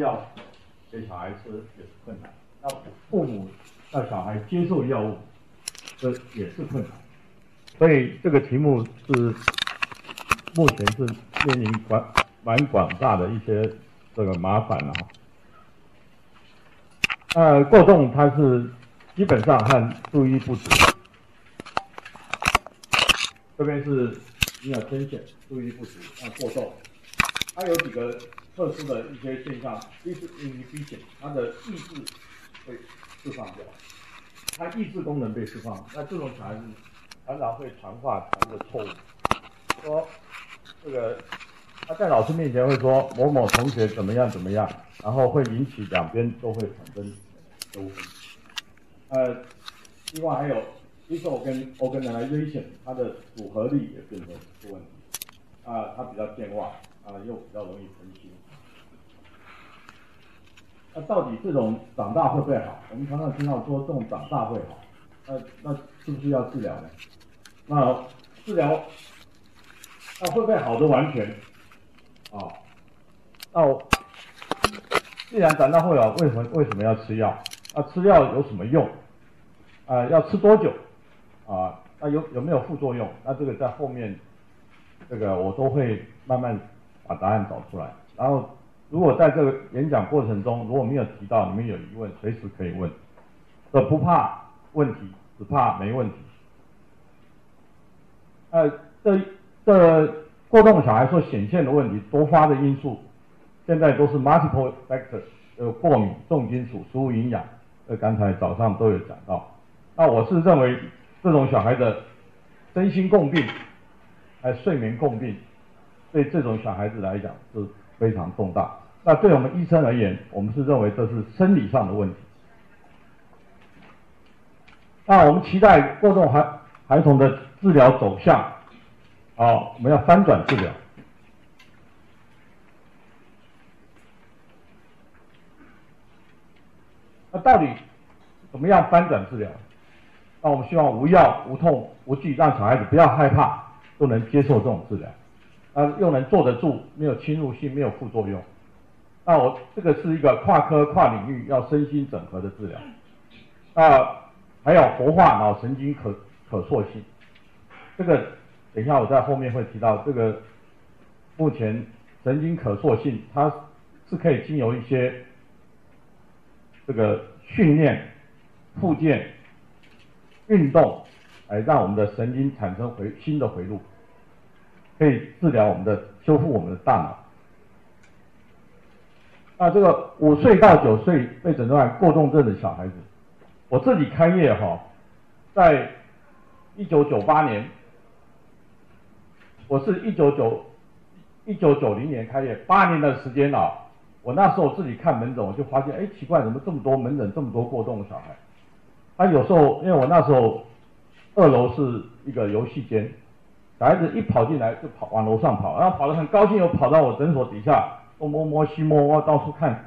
药给小孩吃也是困难，那父母让小孩接受药物，这也是困难。所以这个题目是目前是面临广蛮广大的一些这个麻烦了哈。呃，过动它是基本上和注意不足，这边是比较浅显，注意力不足，那过动，它有几个特殊的一些现象，一是因为明显，它的意志会释放掉，它意志功能被释放，那这种小孩子常常会传话传的错误，说这个他在老师面前会说某某同学怎么样怎么样。然后会引起两边都会产生纠纷。呃，另外还有 disorganization，它的组合力也变成出问题。啊、呃，它比较健忘，啊、又比较容易分心。那到底这种长大会不会好？我们常常听到说这种长大会好，那那是不是要治疗呢？那治疗，那会不会好的完全？啊，那我。既然长大会好，为什么为什么要吃药？那，吃药有什么用？啊，要吃多久？啊，那有有没有副作用？那这个在后面，这个我都会慢慢把答案找出来。然后，如果在这个演讲过程中，如果没有提到，你们有疑问，随时可以问。这不怕问题，只怕没问题。呃，这这过动小孩所显现的问题，多发的因素。现在都是 multiple factors，呃，过敏、重金属、食物营养，呃，刚才早上都有讲到。那我是认为这种小孩的身心共病，还睡眠共病，对这种小孩子来讲是非常重大。那对我们医生而言，我们是认为这是生理上的问题。那我们期待过动孩孩童的治疗走向，啊，我们要翻转治疗。那到底怎么样翻转治疗？那我们希望无药、无痛、无惧，让小孩子不要害怕，都能接受这种治疗，啊，又能坐得住，没有侵入性，没有副作用。那我这个是一个跨科跨领域要身心整合的治疗。啊，还有活化脑神经可可塑性，这个等一下我在后面会提到。这个目前神经可塑性，它是可以经由一些。这个训练、复健、运动，来让我们的神经产生回新的回路，可以治疗我们的、修复我们的大脑。那这个五岁到九岁被诊断过动症的小孩子，我自己开业哈，在一九九八年，我是一九九一九九零年开业，八年的时间啊。我那时候自己看门诊，我就发现，哎，奇怪，怎么这么多门诊，这么多过动的小孩？他有时候，因为我那时候二楼是一个游戏间，小孩子一跑进来就跑往楼上跑，然后跑得很高兴，又跑到我诊所底下东摸摸西摸摸，到处看，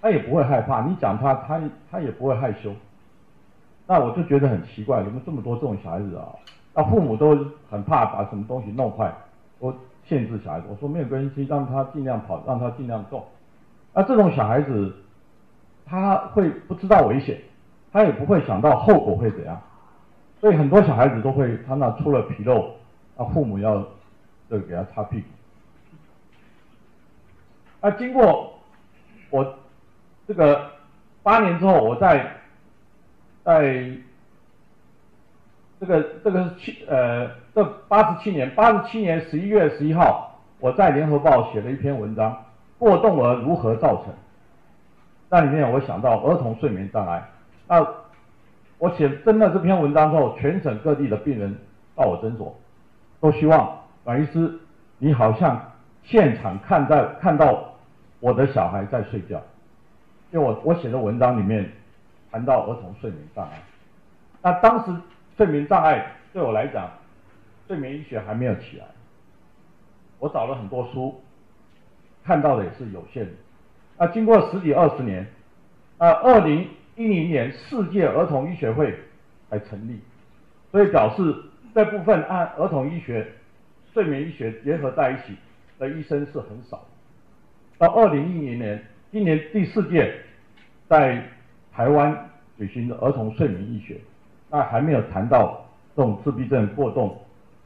他也不会害怕，你讲他，他他也不会害羞。那我就觉得很奇怪，怎么这么多这种小孩子啊？那父母都很怕把什么东西弄坏，我限制小孩子，我说没有关系，让他尽量跑，让他尽量动。那这种小孩子，他会不知道危险，他也不会想到后果会怎样，所以很多小孩子都会，他那出了纰漏，那父母要这个给他擦屁股。那经过我这个八年之后，我在在这个这个是七呃这八十七年八十七年十一月十一号，我在联合报写了一篇文章。过动儿如何造成？那里面我想到儿童睡眠障碍。那我写真的这篇文章之后，全省各地的病人到我诊所，都希望阮医师，你好像现场看在看到我的小孩在睡觉，因为我我写的文章里面谈到儿童睡眠障碍。那当时睡眠障碍对我来讲，睡眠医学还没有起来，我找了很多书。看到的也是有限的。那，经过十几二十年，啊，二零一零年世界儿童医学会才成立，所以表示这部分按儿童医学、睡眠医学结合在一起的医生是很少。到二零一零年，今年第四届在台湾举行的儿童睡眠医学，那还没有谈到这种自闭症过动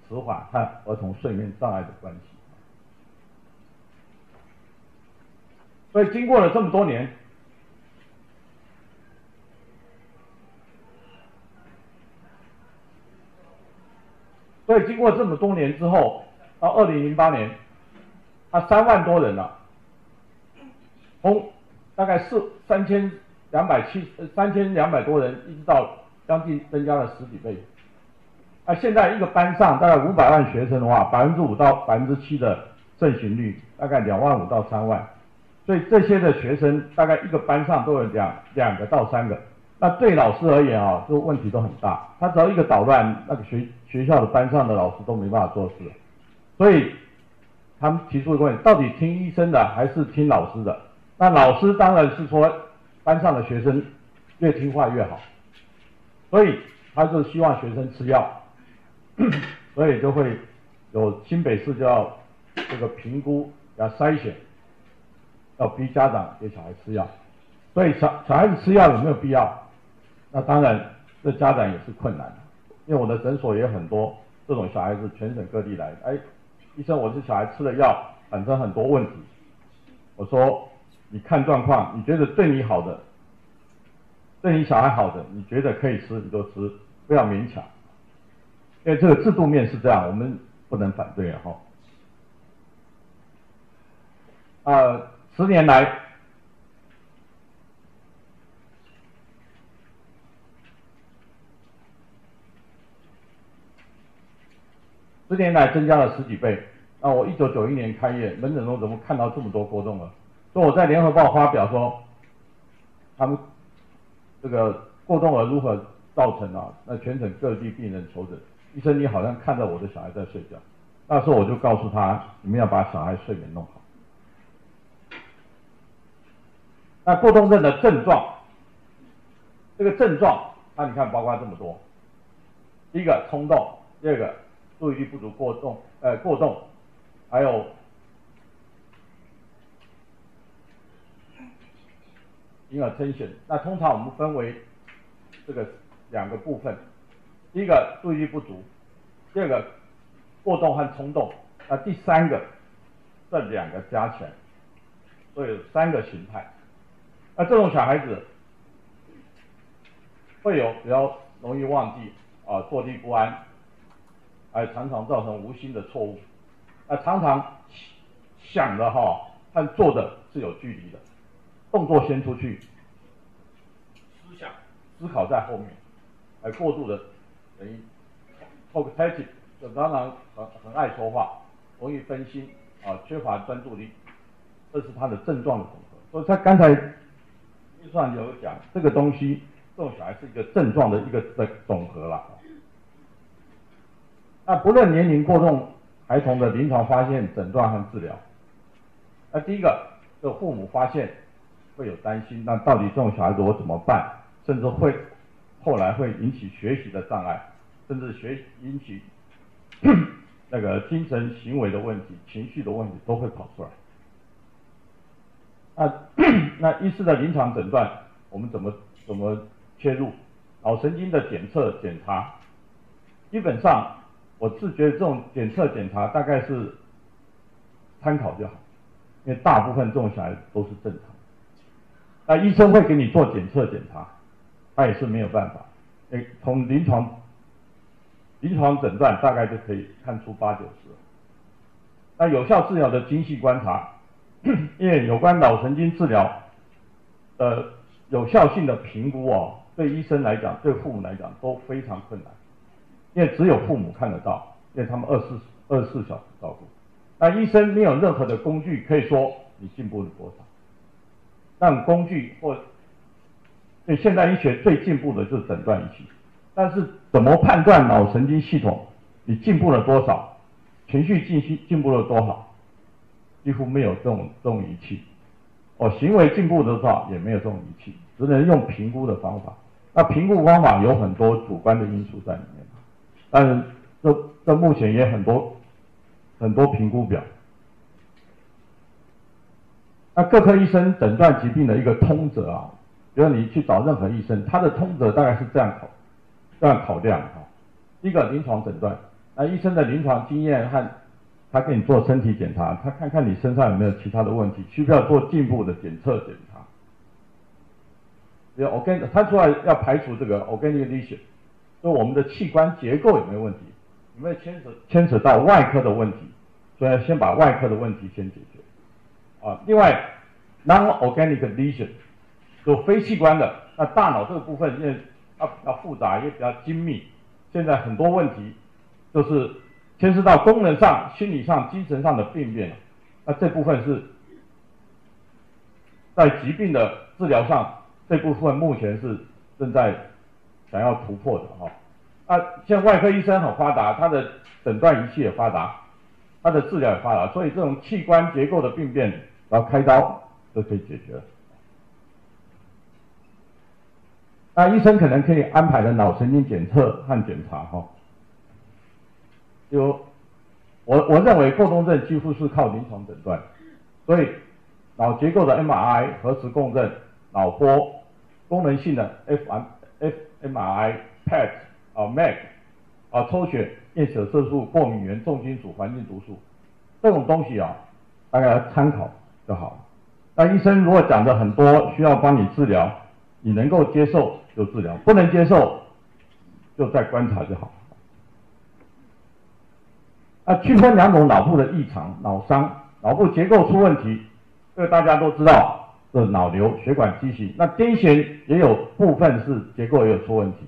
迟缓和儿童睡眠障碍的关系。所以经过了这么多年，所以经过这么多年之后，到二零零八年，他三万多人了，从大概四三千两百七三千两百多人，一直到将近增加了十几倍。那现在一个班上大概五百万学生的话，百分之五到百分之七的盛行率，大概两万五到三万。所以这些的学生大概一个班上都有两两个到三个，那对老师而言啊，这个问题都很大。他只要一个捣乱，那个学学校的班上的老师都没办法做事。所以他们提出一个问题：到底听医生的还是听老师的？那老师当然是说班上的学生越听话越好，所以他就希望学生吃药，所以就会有新北市就要这个评估要筛选。要逼家长给小孩吃药，所以小小孩子吃药有没有必要？那当然，这家长也是困难，因为我的诊所也很多这种小孩子，全省各地来。哎，医生，我这小孩吃了药，产生很多问题。我说，你看状况，你觉得对你好的，对你小孩好的，你觉得可以吃你就吃，不要勉强。因为这个制度面是这样，我们不能反对啊！哈，呃。十年来，十年来增加了十几倍。那我一九九一年开业，门诊中怎么看到这么多波动儿？说我在联合报发表说，他们这个过动儿如何造成啊？那全省各地病人求诊，医生你好像看到我的小孩在睡觉。那时候我就告诉他，你们要把小孩睡眠弄好。那过动症的症状，这个症状，那你看包括这么多，第一个冲动，第二个注意力不足过动，呃过动，还有婴儿称选。那通常我们分为这个两个部分，第一个注意力不足，第二个过动和冲动，那第三个这两个加起来，所以有三个形态。那这种小孩子会有比较容易忘记啊，坐立不安，还常常造成无心的错误，啊，常常想的哈和做的是有距离的，动作先出去，思想思考在后面，而过度的等于 talkative 就当然很很爱说话，容易分心啊，缺乏专注力，这是他的症状的总和。所以他刚才。预算有讲这个东西，这种小孩是一个症状的一个的总和了。那不论年龄过重孩童的临床发现、诊断和治疗，那第一个，这父母发现会有担心，那到底这种小孩子我怎么办？甚至会后来会引起学习的障碍，甚至学引起 那个精神行为的问题、情绪的问题都会跑出来。那 那医师的临床诊断，我们怎么怎么切入？脑神经的检测检查，基本上我是觉得这种检测检查大概是参考就好，因为大部分这种小孩子都是正常。那医生会给你做检测检查，他也是没有办法。诶，从临床临床诊断大概就可以看出八九十。那有效治疗的精细观察。因为有关脑神经治疗的有效性的评估哦，对医生来讲，对父母来讲都非常困难，因为只有父母看得到，因为他们二十四二十四小时照顾，那医生没有任何的工具可以说你进步了多少。让工具或，对现代医学最进步的就是诊断仪器，但是怎么判断脑神经系统你进步了多少，情绪进行进步了多少？几乎没有这种这种仪器，哦，行为进步的话也没有这种仪器，只能用评估的方法。那评估方法有很多主观的因素在里面，但是这这目前也很多很多评估表。那各科医生诊断疾病的一个通则啊，比如你去找任何医生，他的通则大概是这样考，这样考量哈。第一个临床诊断，那医生的临床经验和他给你做身体检查，他看看你身上有没有其他的问题，需不需要做进一步的检测检查。比如 organ，他说要排除这个 organic lesion，就我们的器官结构有没有问题，有没有牵扯牵扯到外科的问题，所以要先把外科的问题先解决。啊，另外，non-organic lesion 就非器官的，那大脑这个部分因为它比较复杂，也比较精密，现在很多问题就是牵涉到功能上、心理上、精神上的病变，那这部分是在疾病的治疗上，这部分目前是正在想要突破的哈。啊，像外科医生很发达，他的诊断仪器也发达，他的治疗也发达，所以这种器官结构的病变。然后开刀就可以解决了。那医生可能可以安排的脑神经检测和检查哈，就我我认为过动症几乎是靠临床诊断，所以脑结构的 MRI、核磁共振、脑波、功能性的 FM、fMRI、PET 啊、MAG 啊、抽血、验血色素、过敏原、重金属、环境毒素这种东西啊，大家参考。就好。那医生如果讲的很多，需要帮你治疗，你能够接受就治疗，不能接受就再观察就好。那区分两种脑部的异常，脑伤，脑部结构出问题，这个大家都知道，是脑瘤、血管畸形。那癫痫也有部分是结构也有出问题，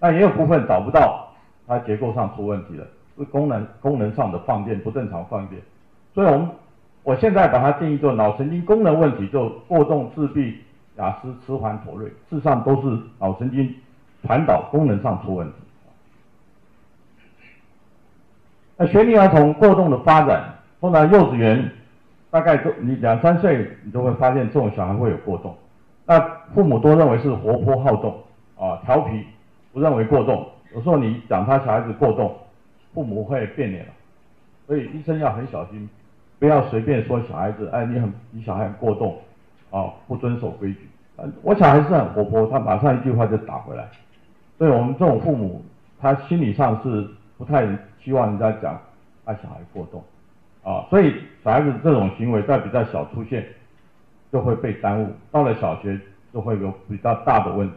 但也有部分找不到它结构上出问题了，是功能功能上的放电不正常放电，所以我们。我现在把它定义做脑神经功能问题，就过动、自闭、亚斯、迟缓、妥瑞，事实上都是脑神经传导功能上出问题。那学龄儿童过动的发展，通常幼稚园大概都你两三岁，你都会发现这种小孩会有过动。那父母都认为是活泼好动啊，调皮，不认为过动。有时候你讲他小孩子过动，父母会变脸了，所以医生要很小心。不要随便说小孩子，哎，你很，你小孩很过动，啊，不遵守规矩。我小孩是很活泼，他马上一句话就打回来。所以我们这种父母，他心理上是不太希望人家讲他小孩过动，啊，所以小孩子这种行为在比较小出现，就会被耽误，到了小学就会有比较大的问题。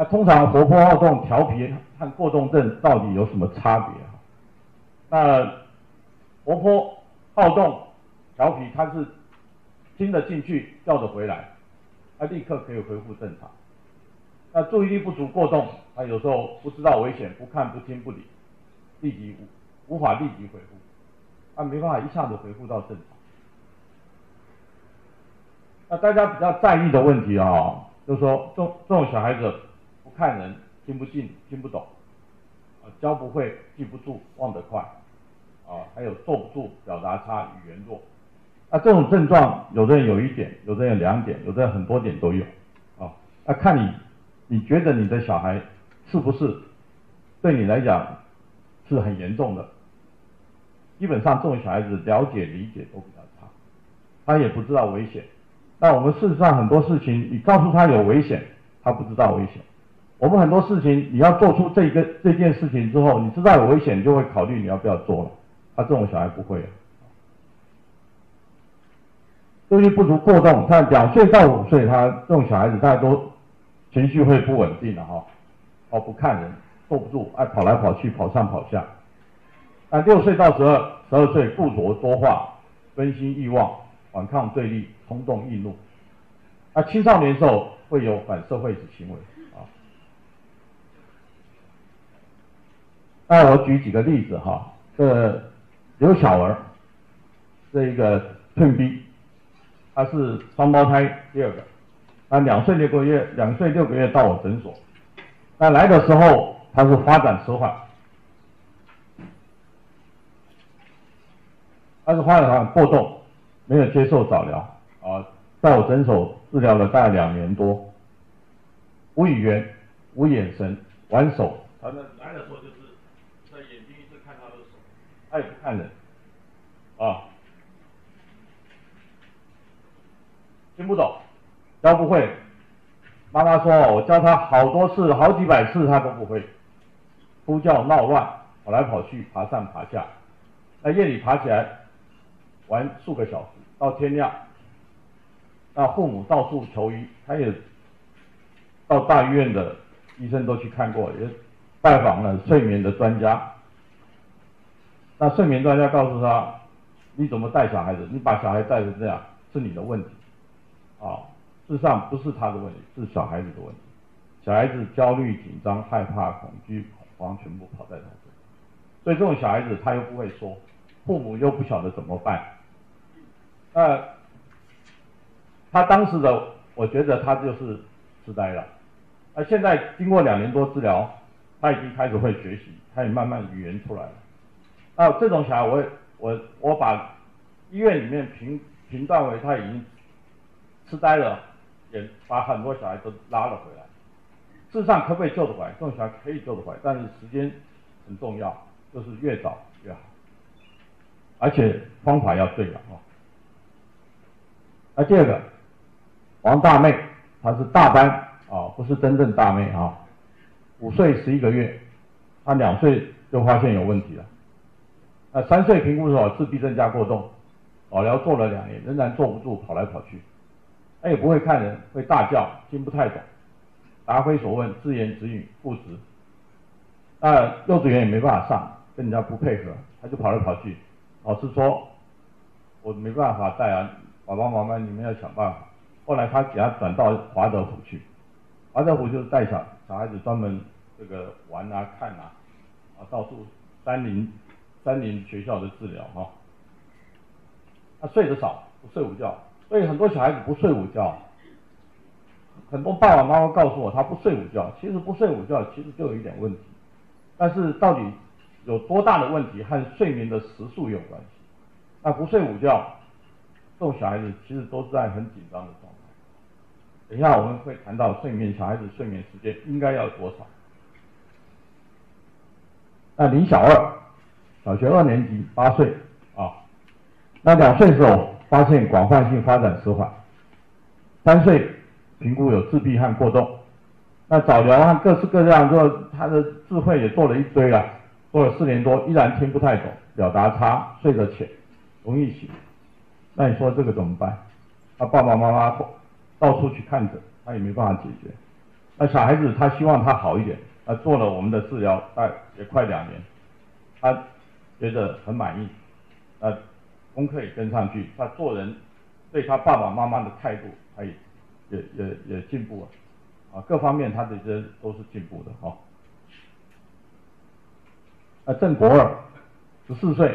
那通常活泼好动、调皮和过动症到底有什么差别啊？那活泼好动、调皮，他是听得进去、叫得回来，他立刻可以恢复正常。那注意力不足过动，他有时候不知道危险，不看不听不理，立即无无法立即恢复，他没办法一下子恢复到正常。那大家比较在意的问题啊，就是说这这种小孩子。看人听不进、听不懂，啊，教不会、记不住、忘得快，啊，还有坐不住、表达差、语言弱，那这种症状，有的人有一点，有的人有两点，有的人很多点都有，啊，那看你，你觉得你的小孩是不是对你来讲是很严重的？基本上这种小孩子了解理解都比较差，他也不知道危险。那我们事实上很多事情，你告诉他有危险，他不知道危险。我们很多事情，你要做出这个这件事情之后，你知道有危险，就会考虑你要不要做了。他、啊、这种小孩不会。注意力不足过动，他两岁到五岁，他这种小孩子大家都情绪会不稳定的哈，哦不看人，坐不住，爱跑来跑去，跑上跑下。那六岁到十二十二岁，固着多话，分心易忘，反抗对立，冲动易怒。那青少年时候会有反社会行为。那我举几个例子哈，这刘小儿，这一个 twin B，他是双胞胎第二个，他两岁六个月，两岁六个月到我诊所，那来的时候他是发展迟缓，他是发展过动，没有接受早疗啊，在我诊所治疗了大概两年多，无语言、无眼神、玩手，他那来的时候就他也不看人啊。听不懂教不会妈妈说我教他好多次好几百次他都不会。哭叫闹乱跑来跑去爬上爬下在夜里爬起来玩数个小时到天亮那父母到处求医他也到大医院的医生都去看过也拜访了睡眠的专家。那睡眠专家告诉他：“你怎么带小孩子？你把小孩带成这样，是你的问题。”啊，事实上不是他的问题，是小孩子的问题。小孩子焦虑、紧张、害怕、恐惧、恐慌，全部跑在他这里。所以这种小孩子他又不会说，父母又不晓得怎么办。那他当时的，我觉得他就是痴呆了。那现在经过两年多治疗，他已经开始会学习，他也慢慢语言出来了。那这种小孩我，我我把医院里面评评断为他已经痴呆了，也把很多小孩都拉了回来。事实上，可不可以救得回来？这种小孩可以救得回来，但是时间很重要，就是越早越好，而且方法要对了啊。那第二个，王大妹，她是大班啊，不是真正大妹啊，五岁十一个月，她两岁就发现有问题了。那三岁评估的时候，自闭症加过动，早疗做了两年，仍然坐不住，跑来跑去。他也不会看人，会大叫，听不太懂，答非所问，自言自语，不直。那幼稚园也没办法上，跟人家不配合，他就跑来跑去。老师说，我没办法带啊，爸爸妈妈你们要想办法。后来他给他转到华德福去，华德福就是带小小孩子专门这个玩啊、看啊，啊到处山林。三年学校的治疗哈，他睡得少，不睡午觉，所以很多小孩子不睡午觉。很多爸爸妈妈告诉我，他不睡午觉，其实不睡午觉其实就有一点问题，但是到底有多大的问题和睡眠的时数有关系。那不睡午觉，这种小孩子其实都是在很紧张的状态。等一下我们会谈到睡眠，小孩子睡眠时间应该要多少。那林小二。小学二年级，八岁啊，那两岁时候发现广泛性发展迟缓，三岁评估有自闭和过动，那早疗和各式各样做，他的智慧也做了一堆了，做了四年多，依然听不太懂，表达差，睡得浅，容易醒，那你说这个怎么办？他爸爸妈妈到处去看诊，他也没办法解决。那小孩子他希望他好一点，他做了我们的治疗，大也快两年，他。觉得很满意，呃，功课也跟上去，他做人对他爸爸妈妈的态度，他也也也也进步了，啊，各方面他的这都是进步的哈。啊，郑国二，十四岁，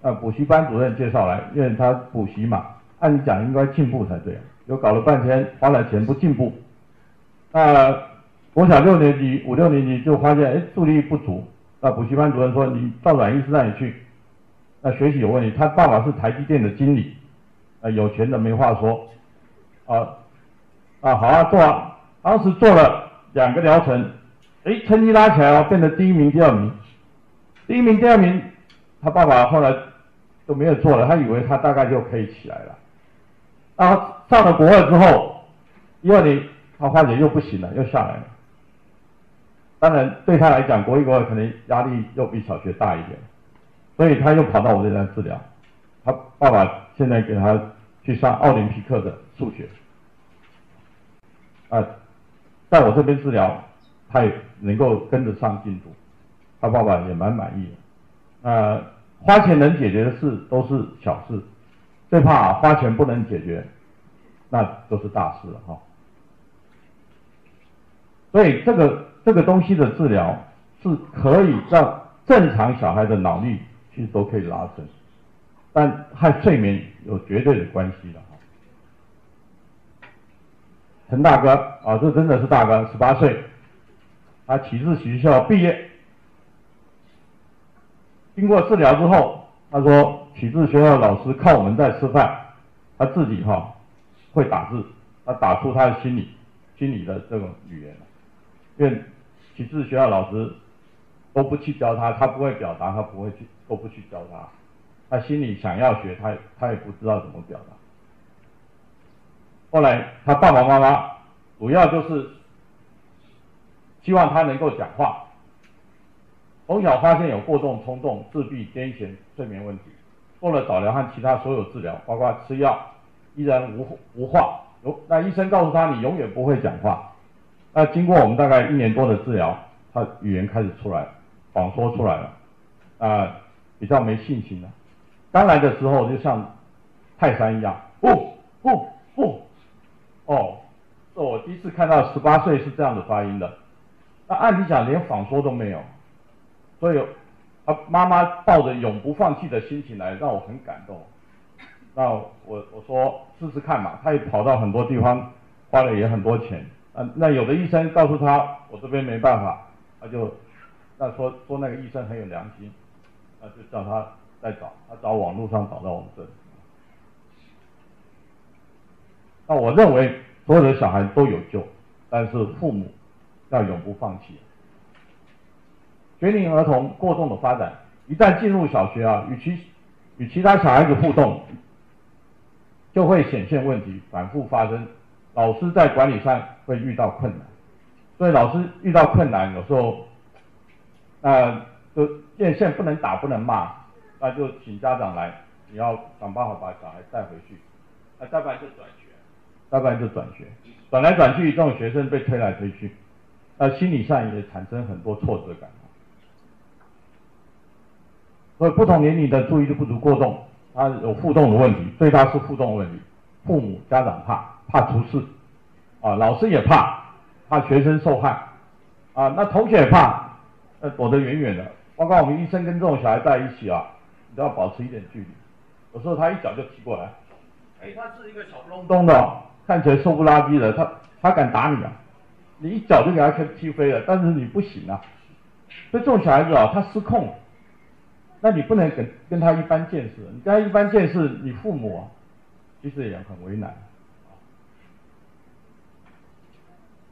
啊，补习班主任介绍来，因为他补习嘛，按理讲应该进步才对，又搞了半天花了钱不进步，那国小六年级、五六年级就发现，哎，注意力不足。那补习班主任说：“你到阮医师那里去，那学习有问题。他爸爸是台积电的经理，呃，有钱的没话说。啊，啊，好啊，做啊。当时做了两个疗程，哎，成绩拉起来了，变成第一名、第二名。第一名、第二名，他爸爸后来都没有做了，他以为他大概就可以起来了。然后上了国二之后，第二年他发觉又不行了，又下来了。”当然，对他来讲，国一、国二可能压力又比小学大一点，所以他又跑到我这边治疗。他爸爸现在给他去上奥林匹克的数学，啊，在我这边治疗，他也能够跟得上进度，他爸爸也蛮满意的。啊，花钱能解决的事都是小事，最怕花钱不能解决，那都是大事了哈。所以这个。这个东西的治疗是可以让正常小孩的脑力其实都可以拉伸，但和睡眠有绝对的关系的哈。陈大哥啊，这真的是大哥，十八岁，他启智学校毕业，经过治疗之后，他说启智学校老师看我们在吃饭，他自己哈会打字，他打出他的心里心里的这种语言。因为启智学校老师都不去教他，他不会表达，他不会去，都不去教他。他心里想要学，他他也不知道怎么表达。后来他爸爸妈妈主要就是希望他能够讲话。从小发现有过动、冲动、自闭、癫痫、睡眠问题，做了早疗和其他所有治疗，包括吃药，依然无无话。有那医生告诉他，你永远不会讲话。那经过我们大概一年多的治疗，他语言开始出来，谎说出来了，啊，比较没信心了。刚来的时候就像泰山一样，不不不，哦，是我第一次看到十八岁是这样的发音的。那按理讲连谎说都没有。所以，他妈妈抱着永不放弃的心情来，让我很感动。那我我说试试看嘛，他也跑到很多地方，花了也很多钱。啊，那有的医生告诉他，我这边没办法，他就那说说那个医生很有良心，那就叫他再找，他找网络上找到我们这里。那我认为所有的小孩都有救，但是父母要永不放弃。学龄儿童过重的发展，一旦进入小学啊，与其与其他小孩子互动，就会显现问题，反复发生。老师在管理上会遇到困难，所以老师遇到困难，有时候，呃，就见线不能打，不能骂，那就请家长来，你要想办法把小孩带回去，那再不然就转学，再不然就转学，转来转去，这种学生被推来推去，那心理上也产生很多挫折感。所以不同年龄的注意力不足过动，他有互动的问题，最大是互动的问题。父母家长怕，怕出事，啊，老师也怕，怕学生受害，啊，那同学也怕，呃，躲得远远的。包括我们医生跟这种小孩在一起啊，你都要保持一点距离。有时候他一脚就踢过来，哎，他是一个小不隆咚的，看起来瘦不拉几的，他他敢打你啊？你一脚就给他踢飞了，但是你不行啊。所以这种小孩子啊，他失控。那你不能跟跟他一般见识，你跟他一般见识，你父母啊，其实也很为难。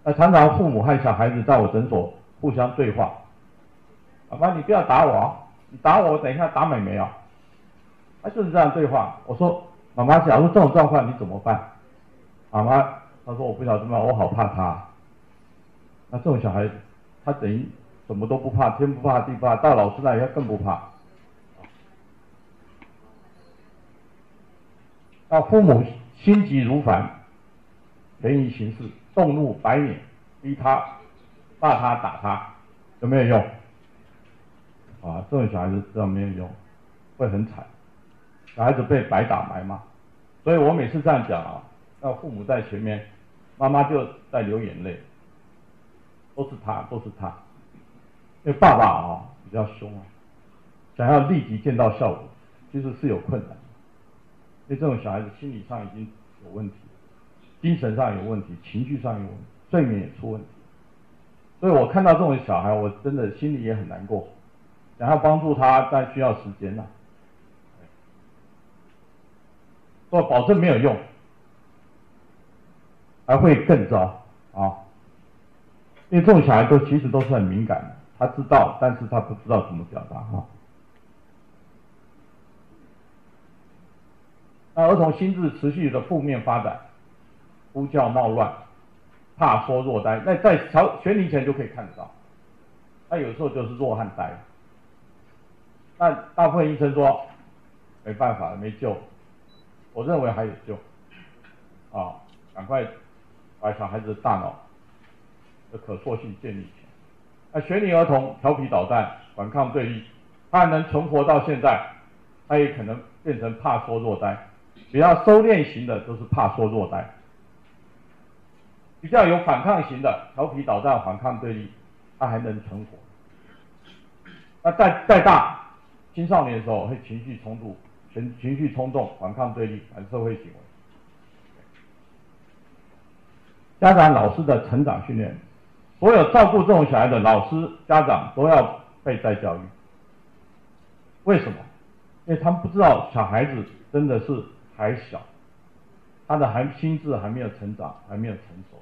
那常常父母和小孩子在我诊所互相对话，妈妈你不要打我啊，你打我，我等一下打妹妹啊，他就是这样对话。我说妈妈，假如这种状况你怎么办？妈妈她说我不晓得怎么办，我好怕他。那这种小孩，他等于什么都不怕，天不怕地不怕，到老师那里他更不怕。那父母心急如焚，人以行事，动怒白脸，逼他、骂他、打他，有没有用？啊，这种小孩子知道没有用，会很惨。小孩子被白打白骂，所以我每次这样讲啊，那父母在前面，妈妈就在流眼泪，都是他，都是他，因为爸爸啊比较凶啊，想要立即见到效果，其实是有困难。所以这种小孩子心理上已经有问题，精神上有问题，情绪上有问题，睡眠也出问题。所以我看到这种小孩，我真的心里也很难过，想要帮助他，但需要时间呐。我保证没有用，还会更糟啊！因为这种小孩都其实都是很敏感的，他知道，但是他不知道怎么表达哈。那儿童心智持续的负面发展，呼叫冒乱，怕说弱呆，那在小学龄前就可以看得到。那有时候就是弱汉呆。那大部分医生说没办法了，没救。我认为还有救。啊，赶快把小孩子的大脑的可塑性建立起来。那学龄儿童调皮捣蛋、反抗对立，他还能存活到现在，他也可能变成怕说弱呆。比较收敛型的都是怕说弱呆，比较有反抗型的调皮捣蛋、反抗对立，他还能存活。那再再大，青少年的时候会情绪冲突、情情绪冲动、反抗对立、反社会行为。家长、老师的成长训练，所有照顾这种小孩的老师、家长都要被再教育。为什么？因为他们不知道小孩子真的是。还小，他的还心智还没有成长，还没有成熟，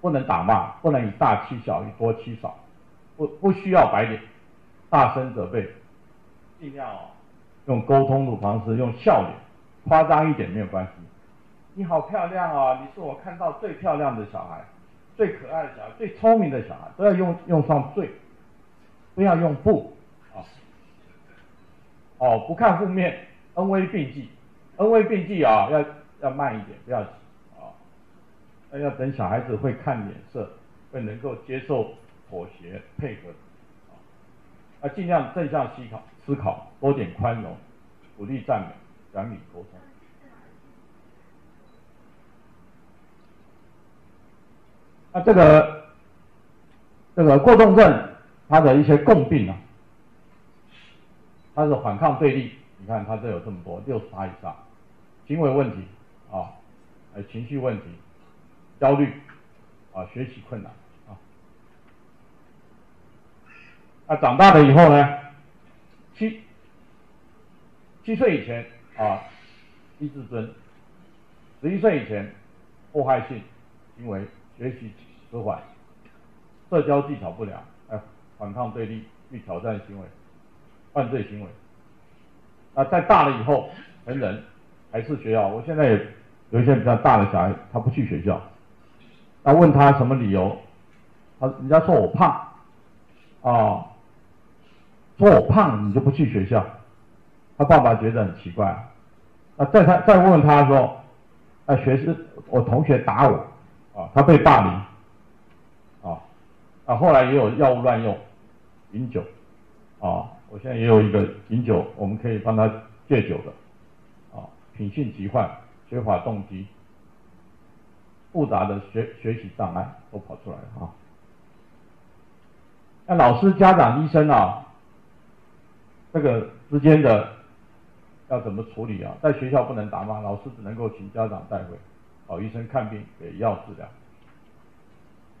不能打骂，不能以大欺小，以多欺少，不不需要白脸，大声责备，尽量用沟通的方式，用笑脸，夸张一点没有关系，你好漂亮啊，你是我看到最漂亮的小孩，最可爱的小孩，最聪明的小孩，都要用用上最，不要用不啊。哦，不看负面，恩威并济，恩威并济啊，要要慢一点，不要急。要等小孩子会看脸色，会能够接受妥协配合啊，啊，尽量正向思考思考，多点宽容，鼓励赞美，讲理沟通。那这个这个过动症，它的一些共病啊，它是反抗对立，你看它这有这么多，六十趴以上，行为问题啊，呃情绪问题，焦虑啊，学习困难啊，那长大了以后呢，七七岁以前啊，低自尊，十一岁以前，迫害性行为。学习迟缓，社交技巧不良，哎，反抗对立，去挑战行为，犯罪行为。那在大了以后，成人还是学校。我现在也有一些比较大的小孩，他不去学校。那问他什么理由？他人家说我胖，啊、说我胖你就不去学校。他爸爸觉得很奇怪。啊再他再问问他说，啊，学生我同学打我。啊，他被霸凌，啊，啊，后来也有药物乱用，饮酒，啊，我现在也有一个饮酒，我们可以帮他戒酒的，啊，品性极坏，缺乏动机，复杂的学学习障碍都跑出来了啊。那老师、家长、医生啊，这个之间的要怎么处理啊？在学校不能打骂，老师只能够请家长带回。找医生看病，给药治疗。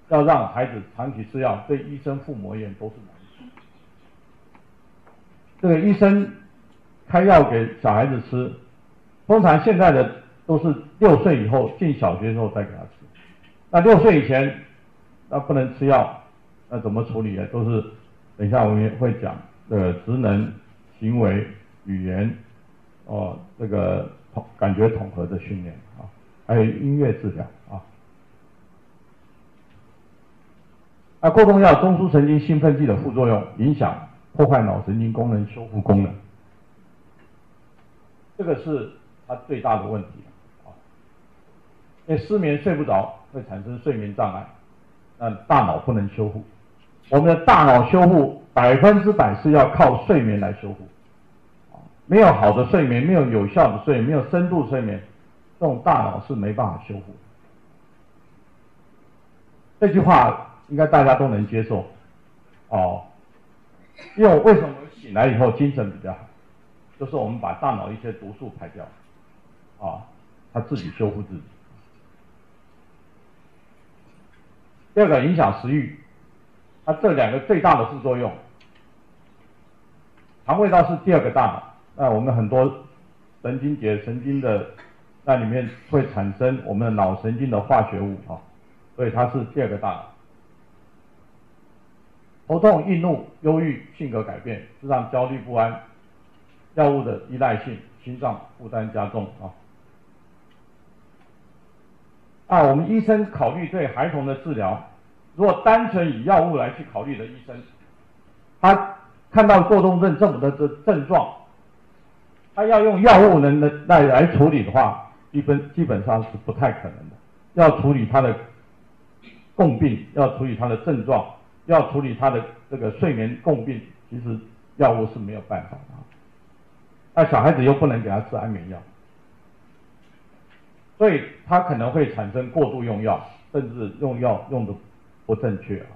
要让孩子长期吃药，对医生、父母而言都是难处。这个医生开药给小孩子吃，通常现在的都是六岁以后进小学之后再给。那六岁以前，那不能吃药，那怎么处理呢？都是等一下我们会讲，这个职能、行为、语言，哦，这个统感觉统合的训练啊。还有音乐治疗啊，那过动药中枢神经兴奋剂的副作用，影响破坏脑神经功能修复功能，这个是它最大的问题啊。因为失眠睡不着会产生睡眠障碍，那大脑不能修复。我们的大脑修复百分之百是要靠睡眠来修复，没有好的睡眠，没有有效的睡眠，没有深度睡眠。这种大脑是没办法修复。这句话应该大家都能接受，哦，因为我为什么醒来以后精神比较好？就是我们把大脑一些毒素排掉，啊、它自己修复自己。第二个影响食欲，它这两个最大的副作用，肠胃道是第二个大脑，那我们很多神经节、神经的。在里面会产生我们的脑神经的化学物啊，所以它是第二个大脑。头痛、易怒、忧郁、性格改变，致让焦虑不安，药物的依赖性，心脏负担加重啊。啊，我们医生考虑对孩童的治疗，如果单纯以药物来去考虑的医生，他看到过动症这么的症状，他要用药物能能来来处理的话。基本基本上是不太可能的，要处理他的共病，要处理他的症状，要处理他的这个睡眠共病，其实药物是没有办法的。那小孩子又不能给他吃安眠药，所以他可能会产生过度用药，甚至用药用的不正确啊。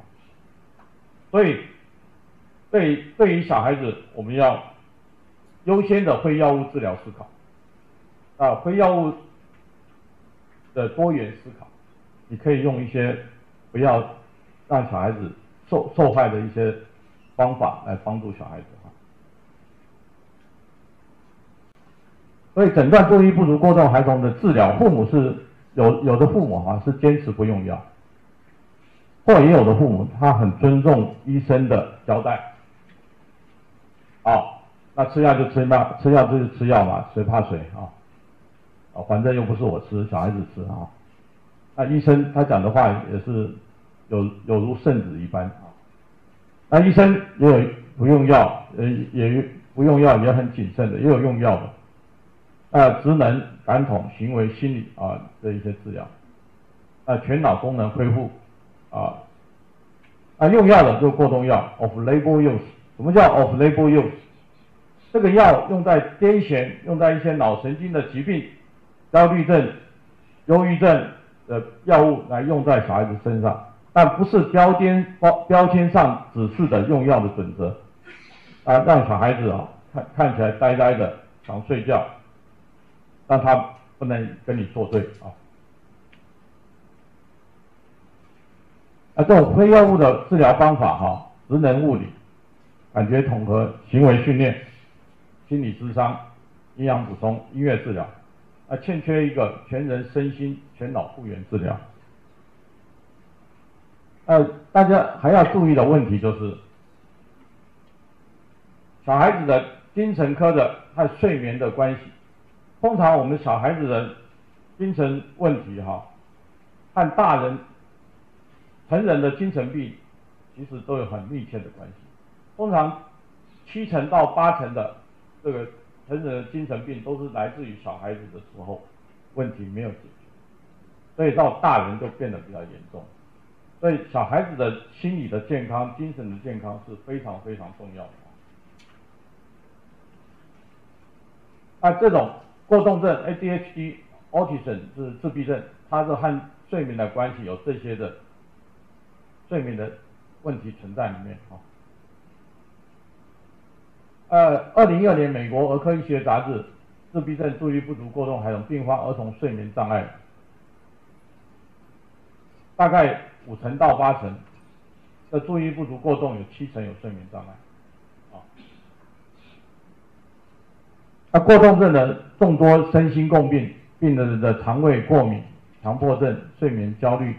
所以对对于小孩子，我们要优先的会药物治疗思考。啊，非药物的多元思考，你可以用一些不要让小孩子受受害的一些方法来帮助小孩子哈。所以诊断注意不足过动孩童的治疗，父母是有有的父母哈是坚持不用药，或也有的父母他很尊重医生的交代。啊，那吃药就吃药，吃药就是吃药嘛，谁怕谁啊？啊，反正又不是我吃，小孩子吃啊。那医生他讲的话也是有有如圣旨一般啊。那医生也有不用药，呃，也不用药，也很谨慎的，也有用药的。呃，职能、感统、行为、心理啊这一些治疗。啊，全脑功能恢复啊。啊，用药的就过动药，of label use。什么叫 of label use？这个药用在癫痫，用在一些脑神经的疾病，焦虑症、忧郁症的药物来用在小孩子身上，但不是标签标标签上指示的用药的准则。啊，让小孩子啊看看起来呆呆的，想睡觉，但他不能跟你作对啊。啊，这种非药物的治疗方法哈，职能物理、感觉统合、行为训练、心理智商、营养补充、音乐治疗，啊，欠缺一个全人身心全脑复原治疗。呃，大家还要注意的问题就是，小孩子的精神科的和睡眠的关系。通常我们小孩子的精神问题哈，和大人。成人的精神病其实都有很密切的关系，通常七成到八成的这个成人的精神病都是来自于小孩子的时候问题没有解决，所以到大人就变得比较严重。所以小孩子的心理的健康、精神的健康是非常非常重要的。那这种过动症 （ADHD）、Autism 是自闭症，它是和睡眠的关系有这些的。睡眠的问题存在里面啊。呃，二零一二年美国儿科医学杂志，自闭症、注意不足过动还有并发儿童睡眠障碍，大概五成到八成的注意不足过动，有七成有睡眠障碍。啊，那过动症的众多身心共病，病人的肠胃过敏、强迫症、睡眠焦虑、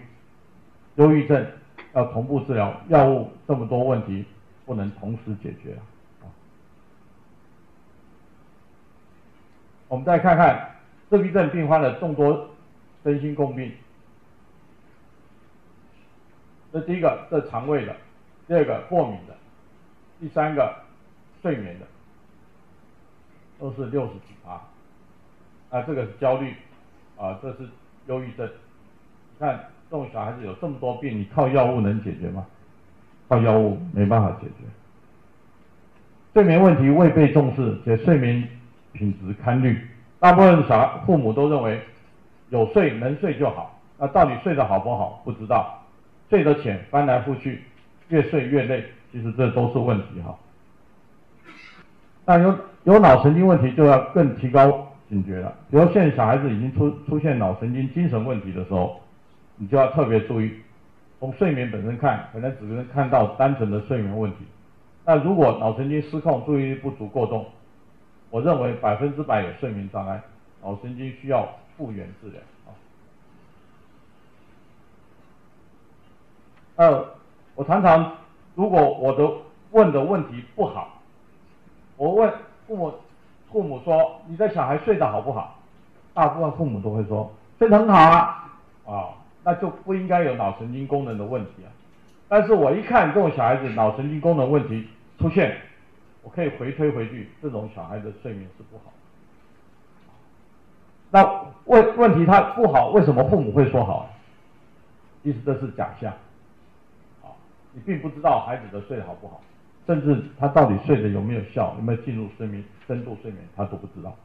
忧郁症。要同步治疗，药物这么多问题不能同时解决啊！我们再看看自闭症病患的众多身心共病，这第一个这肠胃的，第二个过敏的，第三个睡眠的，都是六十几趴啊！这个是焦虑啊，这是忧郁症，你看。这种小孩子有这么多病，你靠药物能解决吗？靠药物没办法解决。睡眠问题未被重视，且睡眠品质堪虑。大部分小孩父母都认为有睡能睡就好，那到底睡得好不好不知道。睡得浅，翻来覆去，越睡越累，其实这都是问题哈。那有有脑神经问题就要更提高警觉了。比如现在小孩子已经出出现脑神经精神问题的时候。你就要特别注意，从睡眠本身看，可能只能看到单纯的睡眠问题。那如果脑神经失控、注意力不足过动，我认为百分之百有睡眠障碍，脑神经需要复原治疗啊。呃，我常常如果我的问的问题不好，我问父母，父母说你的小孩睡得好不好？大部分父母都会说睡得很好啊，啊。那就不应该有脑神经功能的问题啊！但是我一看这种小孩子脑神经功能问题出现，我可以回推回去，这种小孩子睡眠是不好。那问问题他不好，为什么父母会说好？其实这是假象，啊，你并不知道孩子的睡得好不好，甚至他到底睡得有没有效，有没有进入睡眠深度睡眠，他都不知道。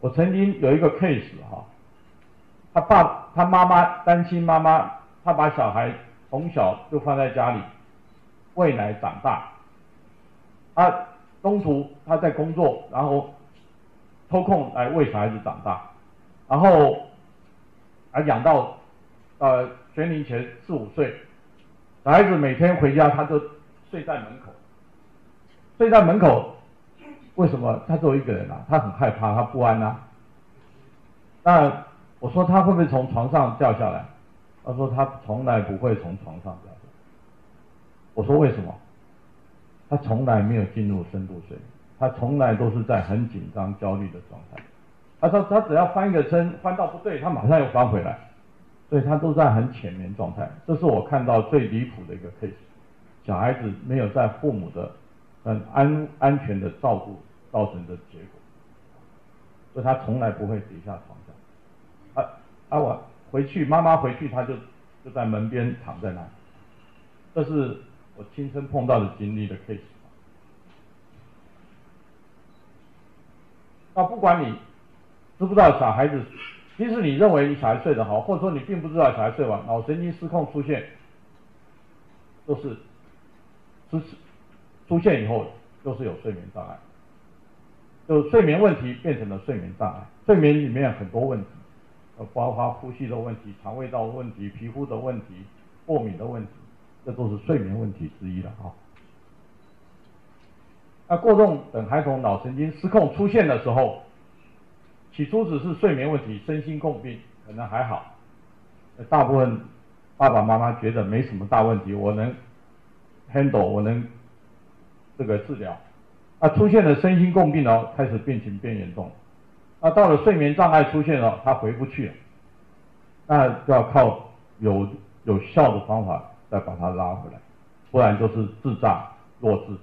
我曾经有一个 case 哈。他爸、他妈妈单亲妈妈，他把小孩从小就放在家里喂奶长大。他中途他在工作，然后抽空来喂小孩子长大，然后还养到呃学龄前四五岁。小孩子每天回家他就睡在门口，睡在门口，为什么？他只有一个人啊，他很害怕，他不安啊。那。我说他会不会从床上掉下来？他说他从来不会从床上掉下来。我说为什么？他从来没有进入深度睡眠，他从来都是在很紧张、焦虑的状态。他说他只要翻一个身，翻到不对，他马上又翻回来，所以他都在很浅眠状态。这是我看到最离谱的一个 case，小孩子没有在父母的很安安全的照顾造成的结果，所以他从来不会跌下床上。啊啊，我回去，妈妈回去，他就就在门边躺在那里。这是我亲身碰到的经历的 case。那不管你知不知道小孩子，即使你认为你小孩睡得好，或者说你并不知道小孩睡晚脑神经失控出现，都是支持出现以后都是有睡眠障碍，就睡眠问题变成了睡眠障碍。睡眠里面很多问题，呃，包括呼吸的问题、肠胃道问题、皮肤的问题、过敏的问题。这都是睡眠问题之一了啊。那过动等孩童脑神经失控出现的时候，起初只是睡眠问题，身心共病，可能还好。大部分爸爸妈妈觉得没什么大问题，我能 handle，我能这个治疗。啊出现了身心共病哦，开始病情变严重。啊到了睡眠障碍出现了，他回不去了，那就要靠有有效的方法。再把他拉回来，不然就是智障弱智，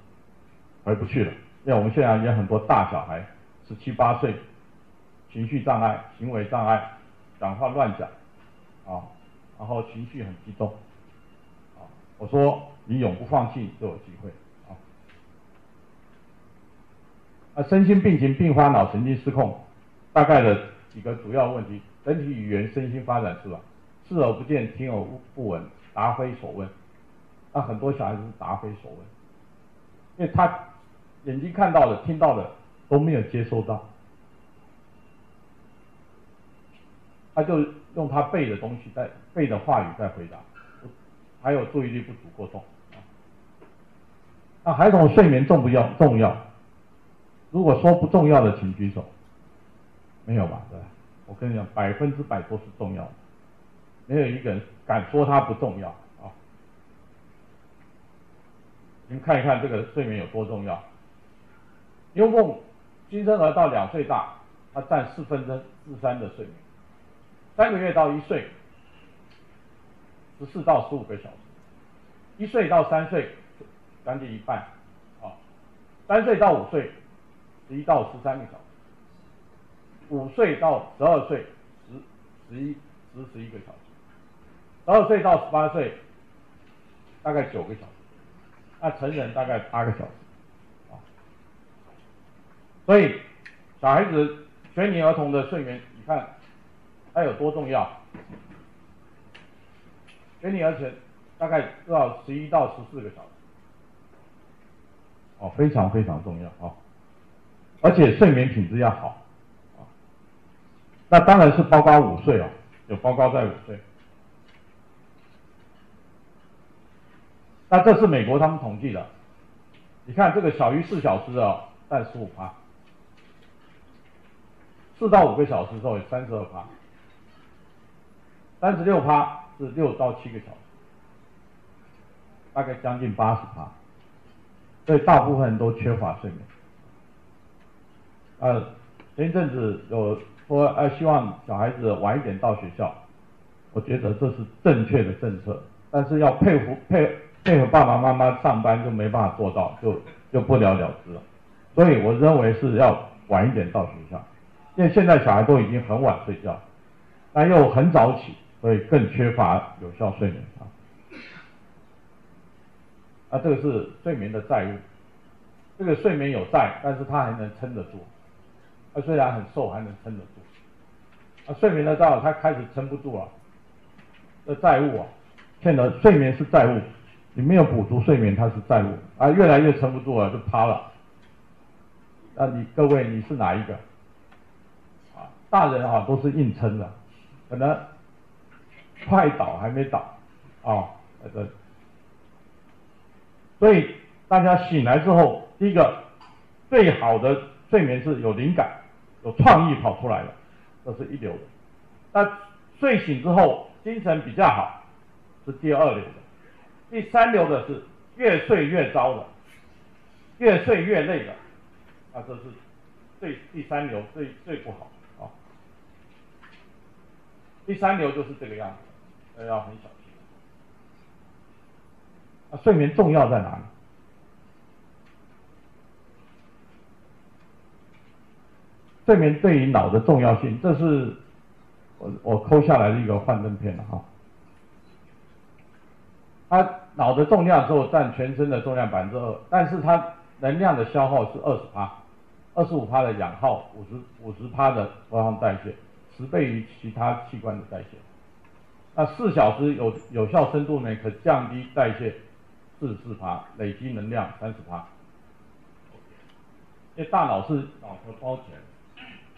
回不去了。因为我们现在有很多大小孩，十七八岁，情绪障碍、行为障碍，讲话乱讲，啊，然后情绪很激动，啊，我说你永不放弃就有机会，身心病情并发脑神经失控，大概的几个主要问题，整体语言、身心发展是吧？视而不见，听而不闻。答非所问，那很多小孩子答非所问，因为他眼睛看到的、听到的都没有接收到，他就用他背的东西在背的话语在回答，还有注意力不足过动。那孩童睡眠重不要重要？如果说不重要的，请举手。没有吧？对吧？我跟你讲，百分之百都是重要的。没有一个人敢说它不重要啊！你们看一看这个睡眠有多重要。一共新生儿到两岁大，他占四分之四三的睡眠；三个月到一岁，十四到十五个小时；一岁到三岁，将近一半啊；三岁到五岁，十一到十三个小时；五岁到十二岁，十十一十十一个小时。十二岁到十八岁，大概九个小时，那成人大概八个小时，啊，所以小孩子学龄儿童的睡眠，你看它有多重要？学龄儿童大概要十一到十四个小时，哦，非常非常重要啊，而且睡眠品质要好，啊，那当然是包括午睡啊，有包括在午睡。那这是美国他们统计的，你看这个小于四小时的占十五趴，四到五个小时之后有三十二趴，三十六趴是六到七个小时，大概将近八十趴，所以大部分人都缺乏睡眠。呃，前一阵子有说呃希望小孩子晚一点到学校，我觉得这是正确的政策，但是要佩服佩。配合爸爸妈妈上班就没办法做到，就就不了了之了。所以我认为是要晚一点到学校，因为现在小孩都已经很晚睡觉，但又很早起，所以更缺乏有效睡眠啊。啊，这个是睡眠的债务，这个睡眠有债，但是他还能撑得住，虽然很瘦还能撑得住。啊，睡眠的到他开始撑不住了，的债务啊，欠的睡眠是债务。你没有补足睡眠，它是债务啊，越来越撑不住了，就趴了。那你各位你是哪一个？啊，大人啊都是硬撑的，可能快倒还没倒啊，这。所以大家醒来之后，第一个最好的睡眠是有灵感、有创意跑出来的，这是一流的。那睡醒之后精神比较好，是第二流的。第三流的是越睡越糟的，越睡越累的，啊，这是最第三流最最不好啊。第三流就是这个样子，要很小心。啊，睡眠重要在哪里？睡眠对于脑的重要性，这是我我抠下来的一个幻灯片了哈。它脑的重量之后占全身的重量百分之二，但是它能量的消耗是二十趴，二十五趴的氧耗，五十五十趴的葡萄糖代谢，十倍于其他器官的代谢。那四小时有有效深度呢，可降低代谢四十四趴，累积能量三十趴。因为大脑是脑壳包起来的，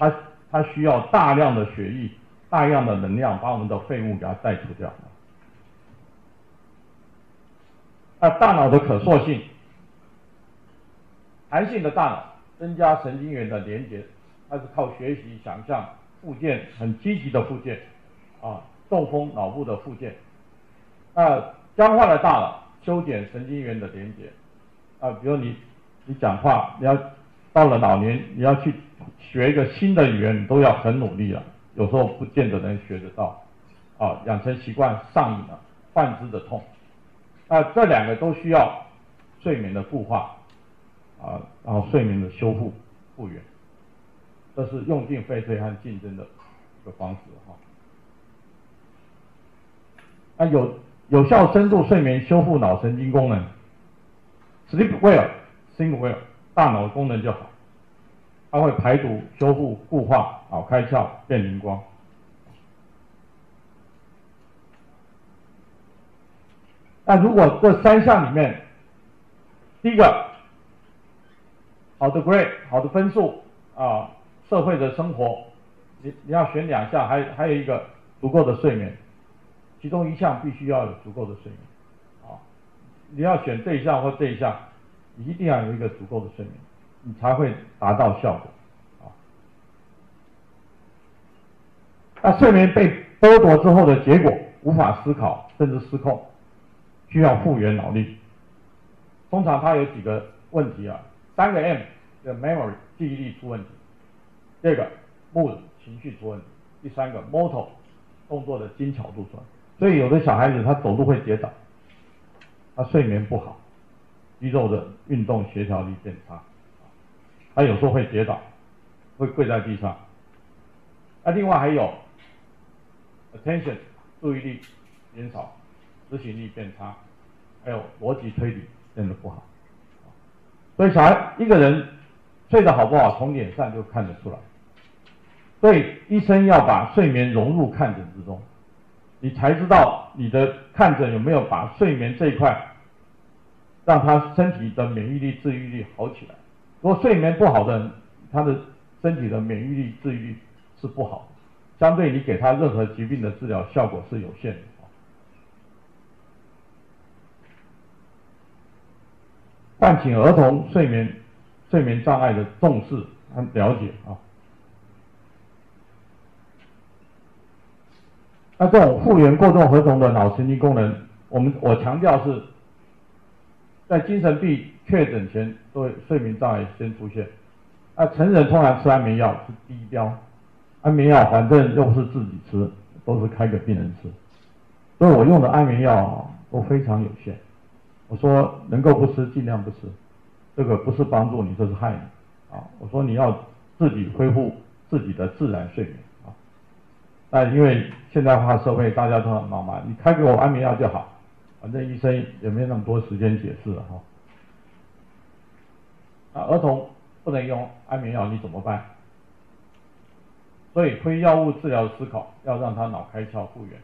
它它需要大量的血液、大量的能量，把我们的废物给它带出掉。那大脑的可塑性，弹性的大脑增加神经元的连接，它是靠学习、想象、复健，很积极的复健，啊，中风脑部的复健。那僵化的大脑修剪神经元的连接，啊，比如你你讲话，你要到了老年，你要去学一个新的语言，你都要很努力了，有时候不见得能学得到，啊，养成习惯上瘾了，幻肢的痛。那这两个都需要睡眠的固化，啊，然后睡眠的修复复原，这是用尽废退和竞争的一个方式哈。啊，有有效深度睡眠修复脑神经功能，sleep well，think well，大脑功能就好，它会排毒、修复、固化、脑开窍、变灵光。那如果这三项里面，第一个好的 grade 好的分数啊，社会的生活，你你要选两项，还还有一个足够的睡眠，其中一项必须要有足够的睡眠，啊，你要选这一项或这一项，一定要有一个足够的睡眠，你才会达到效果，啊，那睡眠被剥夺之后的结果，无法思考，甚至失控。需要复原脑力，通常它有几个问题啊，三个 M 的 memory 记忆力出问题，第二个 mood 情绪出问题，第三个 motor 动作的精巧度出来。所以有的小孩子他走路会跌倒，他睡眠不好，肌肉的运动协调力变差，他有时候会跌倒，会跪在地上。那另外还有 attention 注意力减少。执行力变差，还有逻辑推理变得不好，所以小孩一个人睡得好不好，从脸上就看得出来。所以医生要把睡眠融入看诊之中，你才知道你的看诊有没有把睡眠这一块，让他身体的免疫力、治愈力好起来。如果睡眠不好的人，他的身体的免疫力、治愈力是不好的，相对你给他任何疾病的治疗效果是有限的。唤醒儿童睡眠睡眠障碍的重视和了解啊。那这种复原过动儿童的脑神经功能，我们我强调是在精神病确诊前，都睡眠障碍先出现。啊成人通常吃安眠药是低标，安眠药反正又不是自己吃，都是开给病人吃，所以我用的安眠药都非常有限。我说能够不吃尽量不吃，这个不是帮助你，这是害你啊！我说你要自己恢复自己的自然睡眠啊。但因为现代化社会大家都很忙嘛，你开给我安眠药就好，反正医生也没那么多时间解释了哈。啊，儿童不能用安眠药，你怎么办？所以非药物治疗思考，要让他脑开窍复原，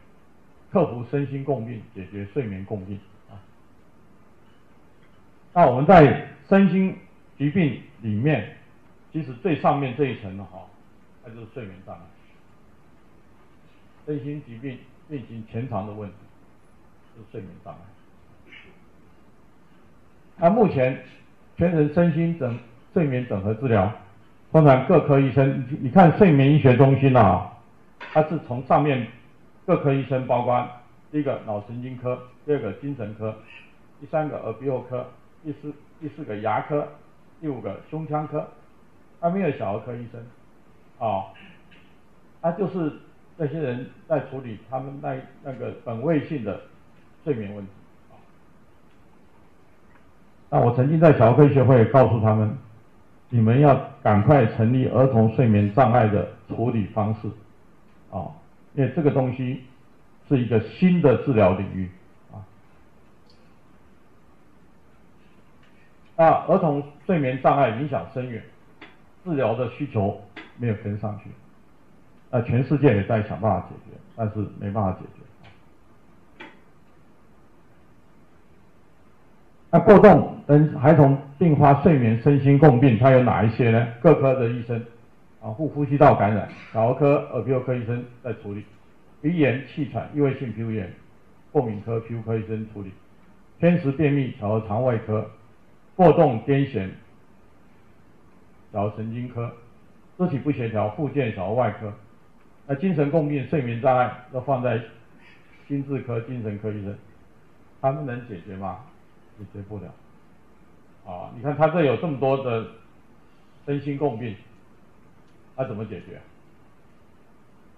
克服身心共病，解决睡眠共病啊。那我们在身心疾病里面，其实最上面这一层的哈，它就是睡眠障碍。身心疾病运行潜藏的问题，睡眠障碍。那目前全人身心整睡眠整合治疗，通常各科医生，你看睡眠医学中心啊，它是从上面各科医生包括第一个脑神经科，第二个精神科，第三个耳鼻喉科。第四第四个牙科，第五个胸腔科，还没有小儿科医生，啊、哦，他就是这些人在处理他们那那个本位性的睡眠问题。那我曾经在小儿科学会告诉他们，你们要赶快成立儿童睡眠障碍的处理方式，啊，因为这个东西是一个新的治疗领域，啊，那儿童睡眠障碍影响深远，治疗的需求没有跟上去，那全世界也在想办法解决，但是没办法解决。那过动跟孩童并发睡眠身心共病，它有哪一些呢？各科的医生，啊，呼呼吸道感染，小儿科、耳鼻喉科医生在处理；鼻炎、气喘、异位性皮肤炎，过敏科、皮肤科医生处理；偏食便秘，小儿肠外科；过动癫痫，小儿神经科；肢体不协调，复健小儿外科；那精神共病、睡眠障碍都放在心智科、精神科医生，他们能解决吗？解决不了，啊！你看他这有这么多的身心共病，他怎么解决？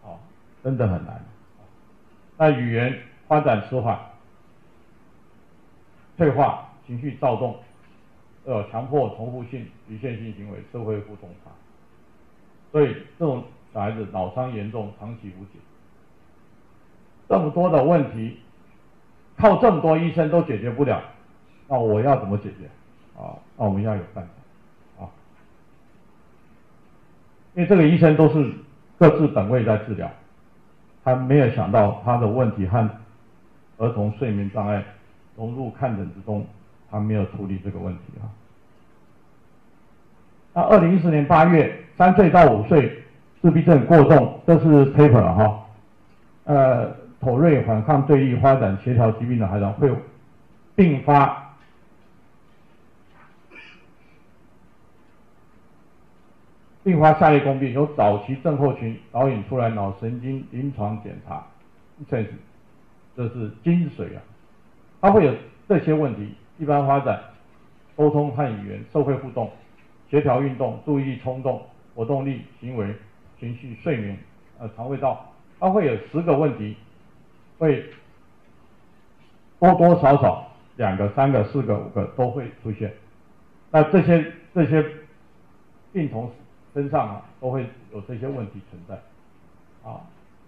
啊，真的很难。那语言发展迟缓、退化、情绪躁动，呃，强迫、重复性、局限性行为、社会互动差，所以这种小孩子脑伤严重，长期无解。这么多的问题，靠这么多医生都解决不了。那我要怎么解决？啊，那我们要有办法，啊，因为这个医生都是各自本位在治疗，他没有想到他的问题和儿童睡眠障碍融入看诊之中，他没有处理这个问题啊。那二零一四年八月，三岁到五岁自闭症过重，这是 paper 哈，呃，妥瑞反抗对立发展协调疾病的孩童会并发。并发下列共病，由早期症候群导引出来脑神经临床检查，这是这是精髓啊！它会有这些问题：一般发展、沟通和语言、社会互动、协调运动、注意力冲动、活动力、行为、情绪、睡眠、呃肠胃道，它会有十个问题，会多多少少两个、三个、四个、五个都会出现。那这些这些病童。身上啊都会有这些问题存在，啊，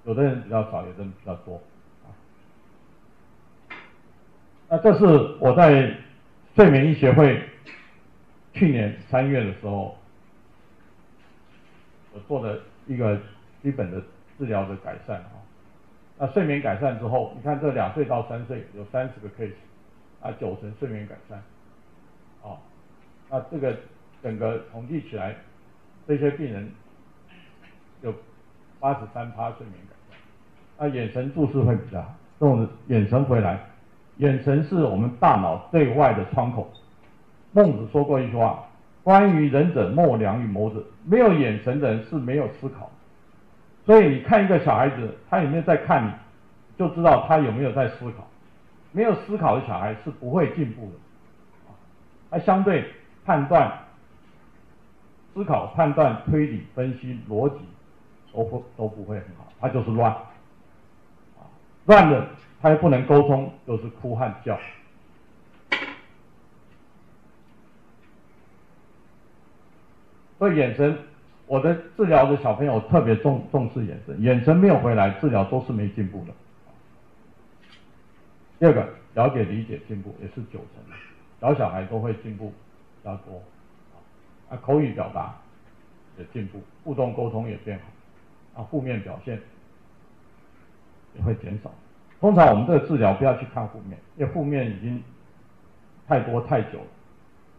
有的人比较少，有的人比较多，啊，那这是我在睡眠医学会去年三月的时候，我做的一个基本的治疗的改善啊，那睡眠改善之后，你看这两岁到三岁有三十个 case，啊九成睡眠改善，啊，那这个整个统计起来。这些病人有八十三趴睡眠改善，啊，眼神注视会比较好，这种眼神回来，眼神是我们大脑对外的窗口。孟子说过一句话：“关于仁者，莫良于谋者。”没有眼神的人是没有思考。所以你看一个小孩子，他有没有在看你，就知道他有没有在思考。没有思考的小孩是不会进步的，他相对判断。思考、判断、推理、分析、逻辑都不都不会很好，他就是乱，啊，乱了他又不能沟通，就是哭和叫。所以眼神，我的治疗的小朋友特别重重视眼神，眼神没有回来，治疗都是没进步的。第二个，了解、理解、进步也是九成，小小孩都会进步比较多。啊，口语表达也进步，互动沟通也变好，啊，负面表现也会减少。通常我们这个治疗不要去看负面，因为负面已经太多太久了，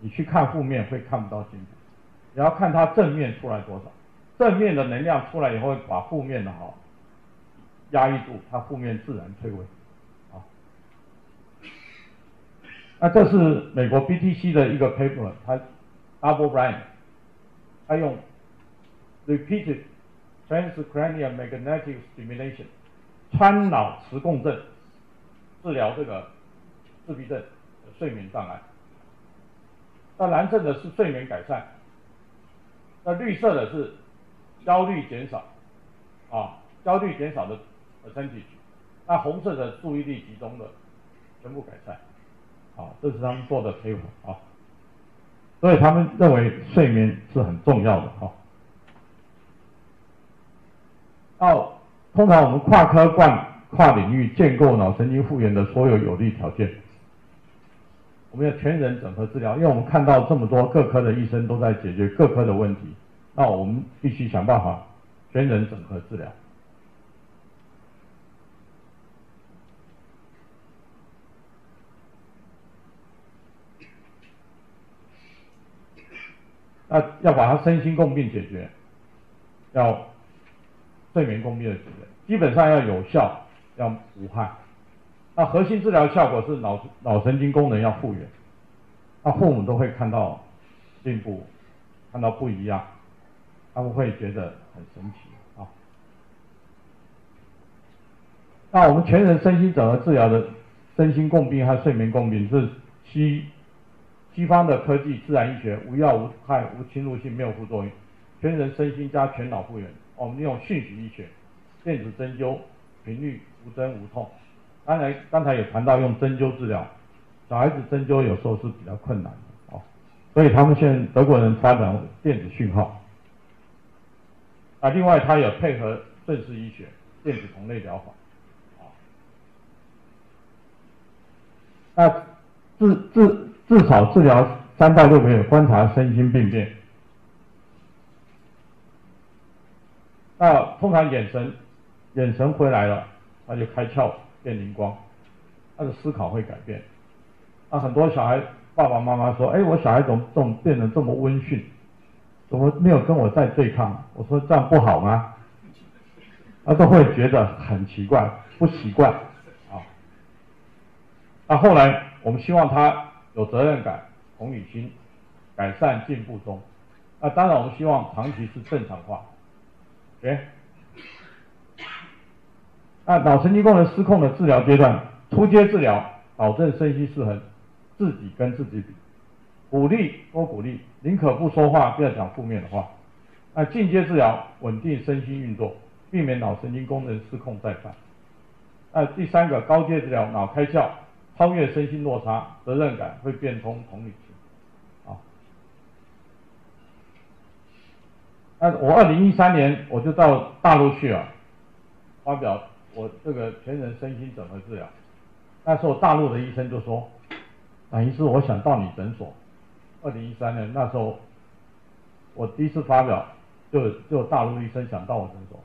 你去看负面会看不到进步。你要看它正面出来多少，正面的能量出来以后，把负面的好压抑住，它负面自然退位。啊，那这是美国 BTC 的一个 paper，它。Double blind，他用 repeated transcranial magnetic stimulation 穿脑磁共振治疗这个自闭症的睡眠障碍。那蓝色的是睡眠改善，那绿色的是焦虑减少，啊，焦虑减少的 percentage，那红色的注意力集中的全部改善。好，这是他们做的结果啊，所以他们认为睡眠是很重要的哈。到通常我们跨科贯跨领域建构脑神经复原的所有有利条件，我们要全人整合治疗，因为我们看到这么多各科的医生都在解决各科的问题，那我们必须想办法全人整合治疗。那要把它身心共病解决，要睡眠共病的解决，基本上要有效，要无害。那核心治疗效果是脑脑神经功能要复原，那父母都会看到进步，看到不一样，他们会觉得很神奇啊。那我们全人身心整合治疗的身心共病和睡眠共病是西。西方的科技，自然医学，无药无害无侵入性，没有副作用，全人身心加全脑复原。我们用讯息医学，电子针灸，频率无针无痛。当然刚才也谈到用针灸治疗，小孩子针灸有时候是比较困难的哦，所以他们现在德国人发展电子讯号。啊，另外他有配合顺势医学，电子同类疗法。那治治。至少治疗三到六个月，观察身心病变。那通常眼神，眼神回来了，他就开窍变灵光，他的思考会改变。那很多小孩爸爸妈妈说：“哎，我小孩怎么怎么变得这么温驯？怎么没有跟我在对抗？”我说：“这样不好吗？”他都会觉得很奇怪，不习惯啊。那后来我们希望他。有责任感、同理心，改善进步中。那当然，我们希望长期是正常化。OK，那脑神经功能失控的治疗阶段，初阶治疗保证身心失衡，自己跟自己比，鼓励多鼓励，宁可不说话，不要讲负面的话。那进阶治疗稳定身心运作，避免脑神经功能失控再犯。那第三个高阶治疗脑开窍。超越身心落差，责任感会变通同理心，啊，那我二零一三年我就到大陆去了，发表我这个全人身心整合治疗，那时候大陆的医生就说，阮医师，我想到你诊所。二零一三年那时候，我第一次发表，就就大陆医生想到我诊所，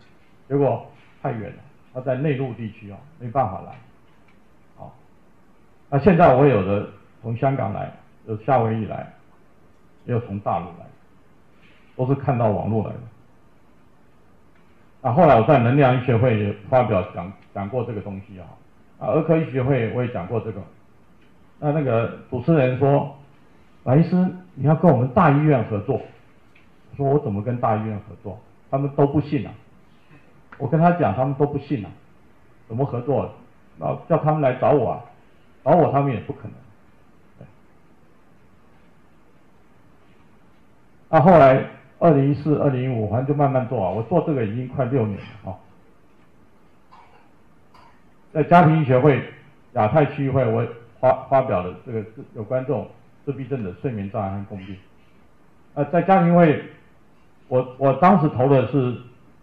结果太远了，他在内陆地区啊，没办法来。那现在我有的从香港来，有夏威夷来，也有从大陆来，都是看到网络来的。那后来我在能量医学会也发表讲讲过这个东西啊，啊儿科医学会我也讲过这个。那那个主持人说，阮医师你要跟我们大医院合作，说我怎么跟大医院合作？他们都不信啊。我跟他讲，他们都不信啊，怎么合作？那叫他们来找我啊。而我他们也不可能。那后来二零一四、二零一五，反正就慢慢做啊。我做这个已经快六年了啊。在家庭医学会亚太区域会，我发发表了这个有关这种自闭症的睡眠障碍和共病。呃，在家庭会，我我当时投的是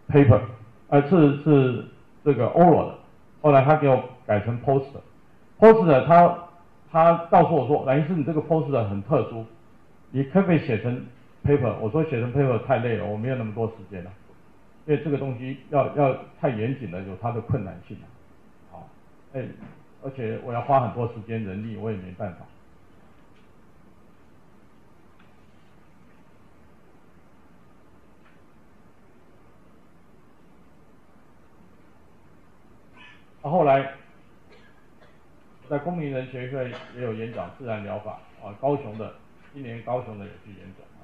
paper，呃是是这个 oral 的，后来他给我改成 poster。Poster 他他告诉我说，阮医师，你这个 poster 很特殊，你可不可以写成 paper？我说写成 paper 太累了，我没有那么多时间了，因为这个东西要要太严谨了，有它的困难性。好，哎，而且我要花很多时间人力，我也没办法。后来。在公民人学会也有演讲自然疗法啊，高雄的，今年高雄的也去演讲啊。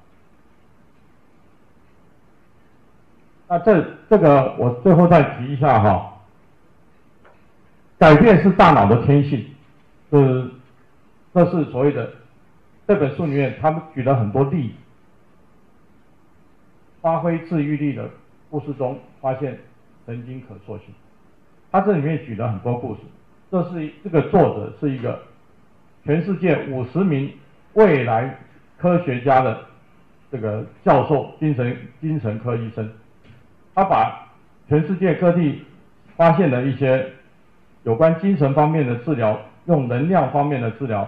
那这这个我最后再提一下哈，改变是大脑的天性，是这是所谓的这本书里面他们举了很多例，发挥治愈力的故事中发现神经可塑性。他这里面举了很多故事，这是这个作者是一个全世界五十名未来科学家的这个教授，精神精神科医生，他把全世界各地发现的一些有关精神方面的治疗，用能量方面的治疗，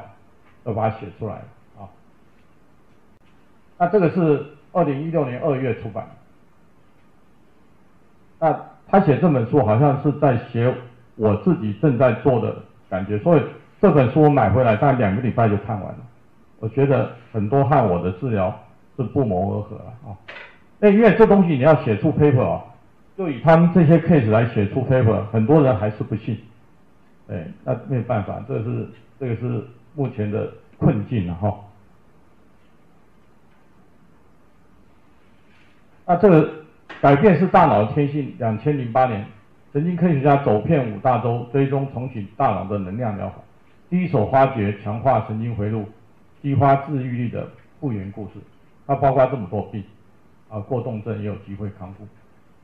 都把它写出来啊。那这个是二零一六年二月出版。那他写这本书好像是在写我自己正在做的感觉，所以这本书我买回来大概两个礼拜就看完了。我觉得很多和我的治疗是不谋而合啊。那因为这东西你要写出 paper 啊，就以他们这些 case 来写出 paper，很多人还是不信。哎，那没办法，这是这个是目前的困境了哈。那这个。改变是大脑的天性。两千零八年，神经科学家走遍五大洲，追踪重启大脑的能量疗法，第一手发掘强化神经回路、激发治愈力的复原故事。它包括这么多病，啊，过动症也有机会康复。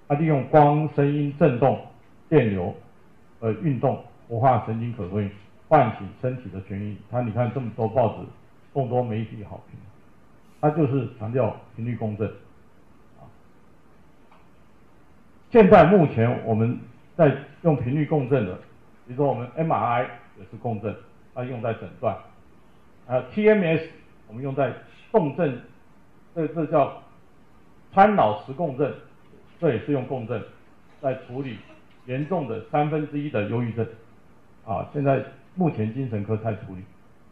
它利用光、声音、震动、电流，呃，运动活化神经可塑性，唤醒身体的权益。它你看这么多报纸，众多媒体好评，它就是强调频率共振。现在目前我们在用频率共振的，比如说我们 MRI 也是共振，它用在诊断，呃 TMS 我们用在共振，这这叫穿脑磁共振，这也是用共振在处理严重的三分之一的忧郁症，啊，现在目前精神科在处理，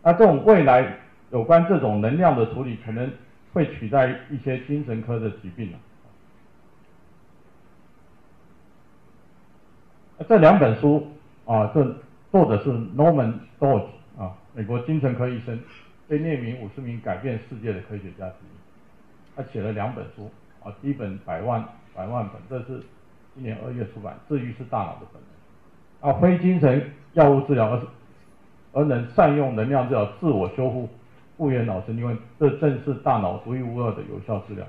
那这种未来有关这种能量的处理，可能会取代一些精神科的疾病了。这两本书啊，这作者是 Norman Doidge 啊，美国精神科医生，被列名五十名改变世界的科学家之一。他写了两本书啊，第一本百万百万本，这是今年二月出版，治愈是大脑的本能啊，非精神药物治疗，而是而能善用能量治疗自我修复、复原脑神经，这正是大脑独一无二的有效治疗。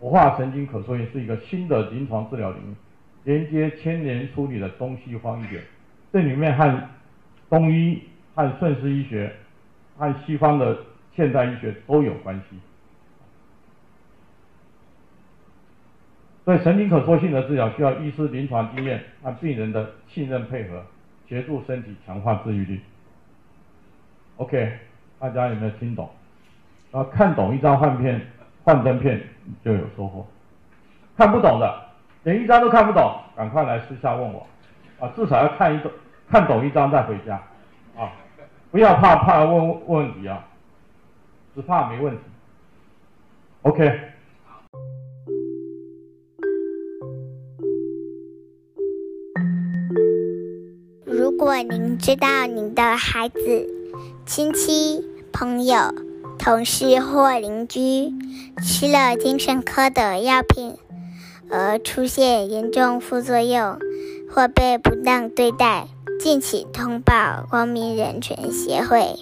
活化神经可塑性是一个新的临床治疗领域。连接千年处理的东西方医学，这里面和中医、和顺势医学、和西方的现代医学都有关系。所以神经可塑性的治疗需要医师临床经验和病人的信任配合，协助身体强化治愈力。OK，大家有没有听懂？啊，看懂一张幻片、幻灯片就有收获，看不懂的。连一张都看不懂，赶快来私下问我，啊，至少要看一个，看懂一张再回家，啊，不要怕怕问问问题啊，只怕没问题。OK。如果您知道您的孩子、亲戚、朋友、同事或邻居吃了精神科的药品，而出现严重副作用或被不当对待，敬请通报光明人权协会。